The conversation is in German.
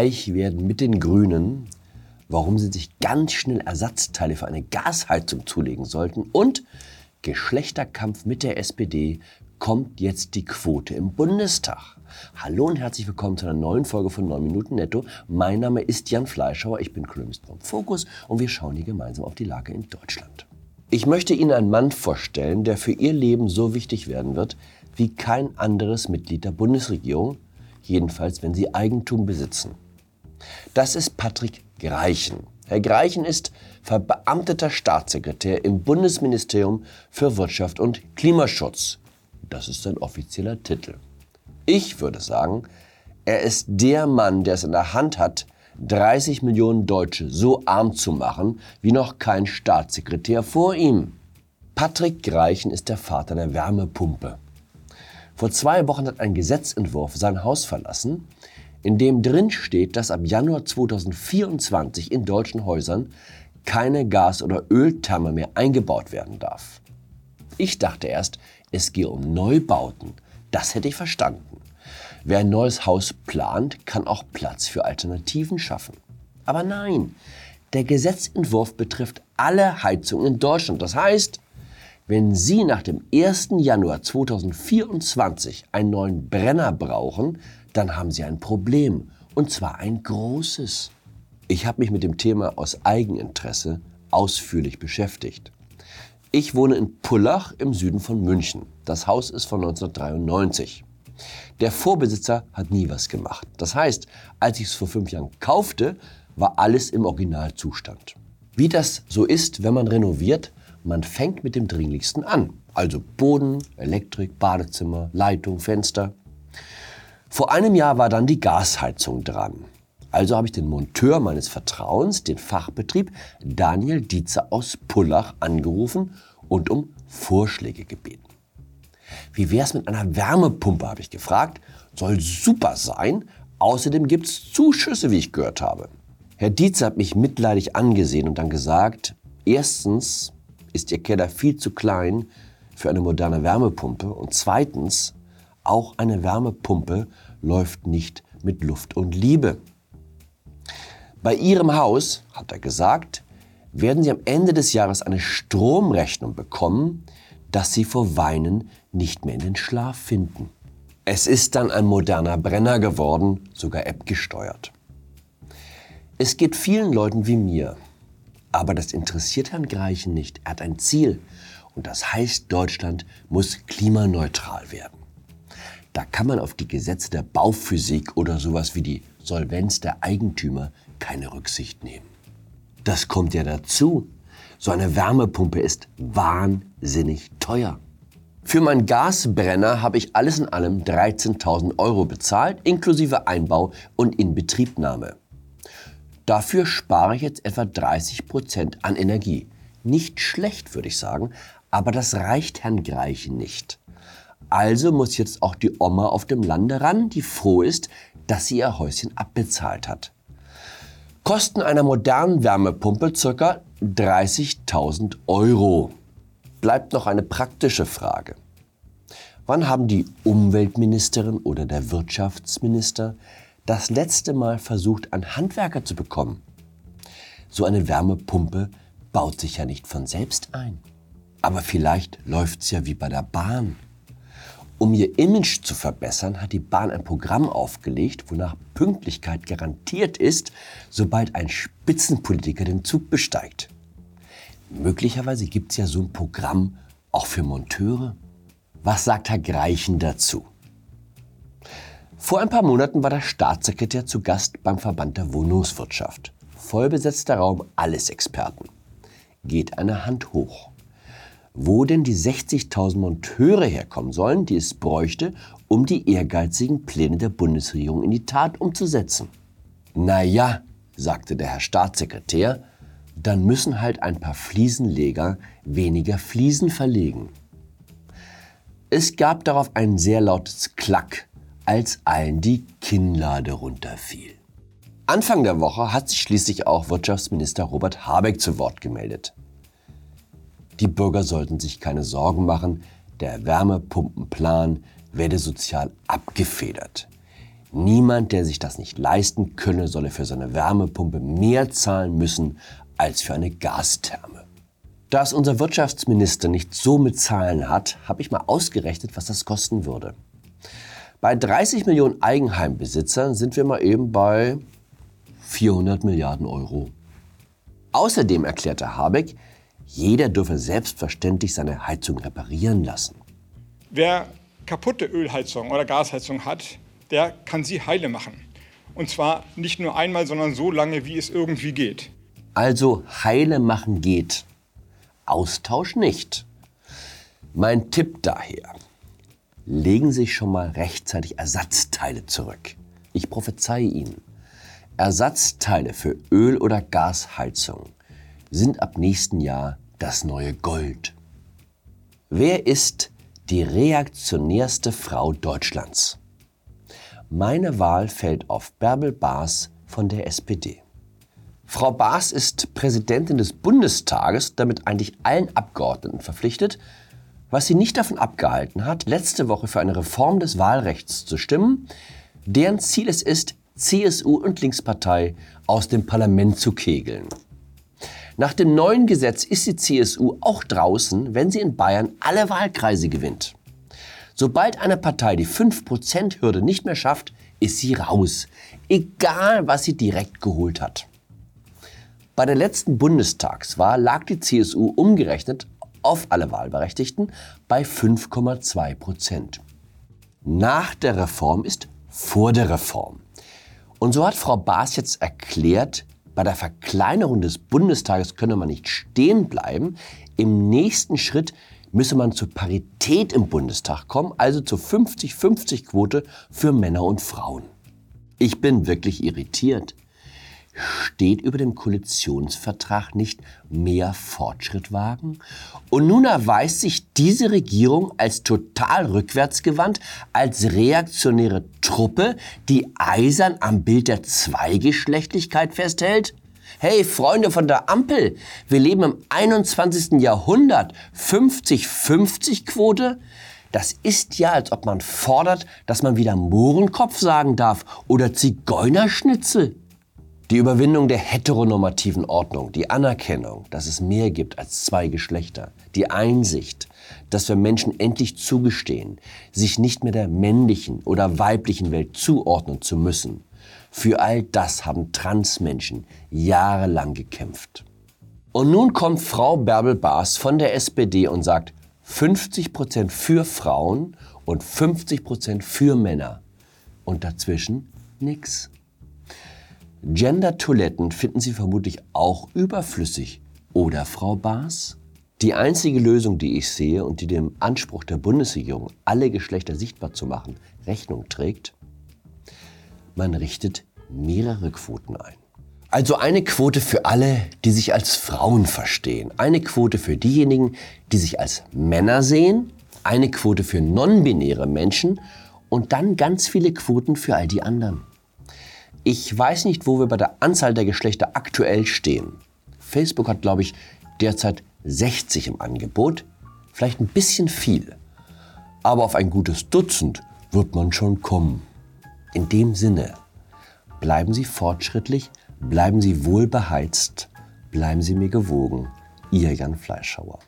reich werden mit den Grünen, warum sie sich ganz schnell Ersatzteile für eine Gasheizung zulegen sollten und Geschlechterkampf mit der SPD kommt jetzt die Quote im Bundestag. Hallo und herzlich willkommen zu einer neuen Folge von 9 Minuten Netto. Mein Name ist Jan Fleischhauer, ich bin Kolumnist vom Fokus und wir schauen hier gemeinsam auf die Lage in Deutschland. Ich möchte Ihnen einen Mann vorstellen, der für Ihr Leben so wichtig werden wird wie kein anderes Mitglied der Bundesregierung, jedenfalls wenn Sie Eigentum besitzen. Das ist Patrick Greichen. Herr Greichen ist verbeamteter Staatssekretär im Bundesministerium für Wirtschaft und Klimaschutz. Das ist sein offizieller Titel. Ich würde sagen, er ist der Mann, der es in der Hand hat, 30 Millionen Deutsche so arm zu machen wie noch kein Staatssekretär vor ihm. Patrick Greichen ist der Vater der Wärmepumpe. Vor zwei Wochen hat ein Gesetzentwurf sein Haus verlassen, in dem drin steht, dass ab Januar 2024 in deutschen Häusern keine Gas- oder Öltherme mehr eingebaut werden darf. Ich dachte erst, es gehe um Neubauten. Das hätte ich verstanden. Wer ein neues Haus plant, kann auch Platz für Alternativen schaffen. Aber nein, der Gesetzentwurf betrifft alle Heizungen in Deutschland. Das heißt, wenn Sie nach dem 1. Januar 2024 einen neuen Brenner brauchen, dann haben Sie ein Problem. Und zwar ein großes. Ich habe mich mit dem Thema aus Eigeninteresse ausführlich beschäftigt. Ich wohne in Pullach im Süden von München. Das Haus ist von 1993. Der Vorbesitzer hat nie was gemacht. Das heißt, als ich es vor fünf Jahren kaufte, war alles im Originalzustand. Wie das so ist, wenn man renoviert, man fängt mit dem Dringlichsten an. Also Boden, Elektrik, Badezimmer, Leitung, Fenster. Vor einem Jahr war dann die Gasheizung dran. Also habe ich den Monteur meines Vertrauens, den Fachbetrieb Daniel Dietzer aus Pullach, angerufen und um Vorschläge gebeten. Wie wäre es mit einer Wärmepumpe, habe ich gefragt. Soll super sein. Außerdem gibt es Zuschüsse, wie ich gehört habe. Herr Dietzer hat mich mitleidig angesehen und dann gesagt, erstens ist Ihr Keller viel zu klein für eine moderne Wärmepumpe und zweitens, auch eine Wärmepumpe läuft nicht mit Luft und Liebe. Bei Ihrem Haus, hat er gesagt, werden Sie am Ende des Jahres eine Stromrechnung bekommen, dass Sie vor Weinen nicht mehr in den Schlaf finden. Es ist dann ein moderner Brenner geworden, sogar App gesteuert. Es geht vielen Leuten wie mir. Aber das interessiert Herrn Greichen nicht. Er hat ein Ziel. Und das heißt, Deutschland muss klimaneutral werden. Da kann man auf die Gesetze der Bauphysik oder sowas wie die Solvenz der Eigentümer keine Rücksicht nehmen. Das kommt ja dazu. So eine Wärmepumpe ist wahnsinnig teuer. Für meinen Gasbrenner habe ich alles in allem 13.000 Euro bezahlt, inklusive Einbau und Inbetriebnahme. Dafür spare ich jetzt etwa 30 Prozent an Energie. Nicht schlecht, würde ich sagen, aber das reicht Herrn Greichen nicht. Also muss jetzt auch die Oma auf dem Lande ran, die froh ist, dass sie ihr Häuschen abbezahlt hat. Kosten einer modernen Wärmepumpe ca. 30.000 Euro. Bleibt noch eine praktische Frage. Wann haben die Umweltministerin oder der Wirtschaftsminister das letzte Mal versucht, einen Handwerker zu bekommen? So eine Wärmepumpe baut sich ja nicht von selbst ein. Aber vielleicht läuft's ja wie bei der Bahn. Um ihr Image zu verbessern, hat die Bahn ein Programm aufgelegt, wonach Pünktlichkeit garantiert ist, sobald ein Spitzenpolitiker den Zug besteigt. Möglicherweise gibt es ja so ein Programm auch für Monteure. Was sagt Herr Greichen dazu? Vor ein paar Monaten war der Staatssekretär zu Gast beim Verband der Wohnungswirtschaft. Vollbesetzter Raum, alles Experten. Geht eine Hand hoch wo denn die 60.000 Monteure herkommen sollen, die es bräuchte, um die ehrgeizigen Pläne der Bundesregierung in die Tat umzusetzen. Na ja, sagte der Herr Staatssekretär, dann müssen halt ein paar Fliesenleger weniger Fliesen verlegen. Es gab darauf ein sehr lautes Klack, als allen die Kinnlade runterfiel. Anfang der Woche hat sich schließlich auch Wirtschaftsminister Robert Habeck zu Wort gemeldet. Die Bürger sollten sich keine Sorgen machen, der Wärmepumpenplan werde sozial abgefedert. Niemand, der sich das nicht leisten könne, solle für seine Wärmepumpe mehr zahlen müssen als für eine Gastherme. Da es unser Wirtschaftsminister nicht so mit Zahlen hat, habe ich mal ausgerechnet, was das kosten würde. Bei 30 Millionen Eigenheimbesitzern sind wir mal eben bei 400 Milliarden Euro. Außerdem erklärte Habeck, jeder dürfe selbstverständlich seine Heizung reparieren lassen. Wer kaputte Ölheizung oder Gasheizung hat, der kann sie heile machen. Und zwar nicht nur einmal, sondern so lange, wie es irgendwie geht. Also heile machen geht. Austausch nicht. Mein Tipp daher. Legen Sie sich schon mal rechtzeitig Ersatzteile zurück. Ich prophezeie Ihnen. Ersatzteile für Öl- oder Gasheizung sind ab nächsten Jahr das neue Gold. Wer ist die reaktionärste Frau Deutschlands? Meine Wahl fällt auf Bärbel Baas von der SPD. Frau Baas ist Präsidentin des Bundestages, damit eigentlich allen Abgeordneten verpflichtet, was sie nicht davon abgehalten hat, letzte Woche für eine Reform des Wahlrechts zu stimmen, deren Ziel es ist, CSU und Linkspartei aus dem Parlament zu kegeln. Nach dem neuen Gesetz ist die CSU auch draußen, wenn sie in Bayern alle Wahlkreise gewinnt. Sobald eine Partei die 5%-Hürde nicht mehr schafft, ist sie raus, egal was sie direkt geholt hat. Bei der letzten Bundestagswahl lag die CSU umgerechnet auf alle Wahlberechtigten bei 5,2 Prozent. Nach der Reform ist vor der Reform. Und so hat Frau Baas jetzt erklärt, bei der Verkleinerung des Bundestages könne man nicht stehen bleiben. Im nächsten Schritt müsse man zur Parität im Bundestag kommen, also zur 50-50-Quote für Männer und Frauen. Ich bin wirklich irritiert. Steht über dem Koalitionsvertrag nicht mehr Fortschritt wagen? Und nun erweist sich diese Regierung als total rückwärtsgewandt, als reaktionäre Truppe, die eisern am Bild der Zweigeschlechtlichkeit festhält? Hey, Freunde von der Ampel, wir leben im 21. Jahrhundert. 50-50-Quote? Das ist ja, als ob man fordert, dass man wieder Mohrenkopf sagen darf oder Zigeunerschnitzel. Die Überwindung der heteronormativen Ordnung, die Anerkennung, dass es mehr gibt als zwei Geschlechter, die Einsicht, dass wir Menschen endlich zugestehen, sich nicht mehr der männlichen oder weiblichen Welt zuordnen zu müssen, für all das haben Transmenschen jahrelang gekämpft. Und nun kommt Frau Bärbel Baas von der SPD und sagt 50 Prozent für Frauen und 50 Prozent für Männer. Und dazwischen nix. Gender-Toiletten finden Sie vermutlich auch überflüssig. Oder, Frau Baas? Die einzige Lösung, die ich sehe und die dem Anspruch der Bundesregierung, alle Geschlechter sichtbar zu machen, Rechnung trägt, man richtet mehrere Quoten ein. Also eine Quote für alle, die sich als Frauen verstehen, eine Quote für diejenigen, die sich als Männer sehen, eine Quote für non-binäre Menschen und dann ganz viele Quoten für all die anderen. Ich weiß nicht, wo wir bei der Anzahl der Geschlechter aktuell stehen. Facebook hat, glaube ich, derzeit 60 im Angebot, vielleicht ein bisschen viel. Aber auf ein gutes Dutzend wird man schon kommen. In dem Sinne, bleiben Sie fortschrittlich, bleiben Sie wohlbeheizt, bleiben Sie mir gewogen. Ihr Jan Fleischhauer.